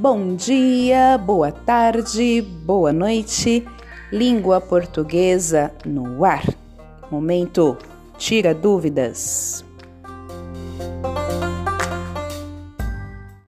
Bom dia, boa tarde, boa noite. Língua portuguesa no ar. Momento Tira Dúvidas.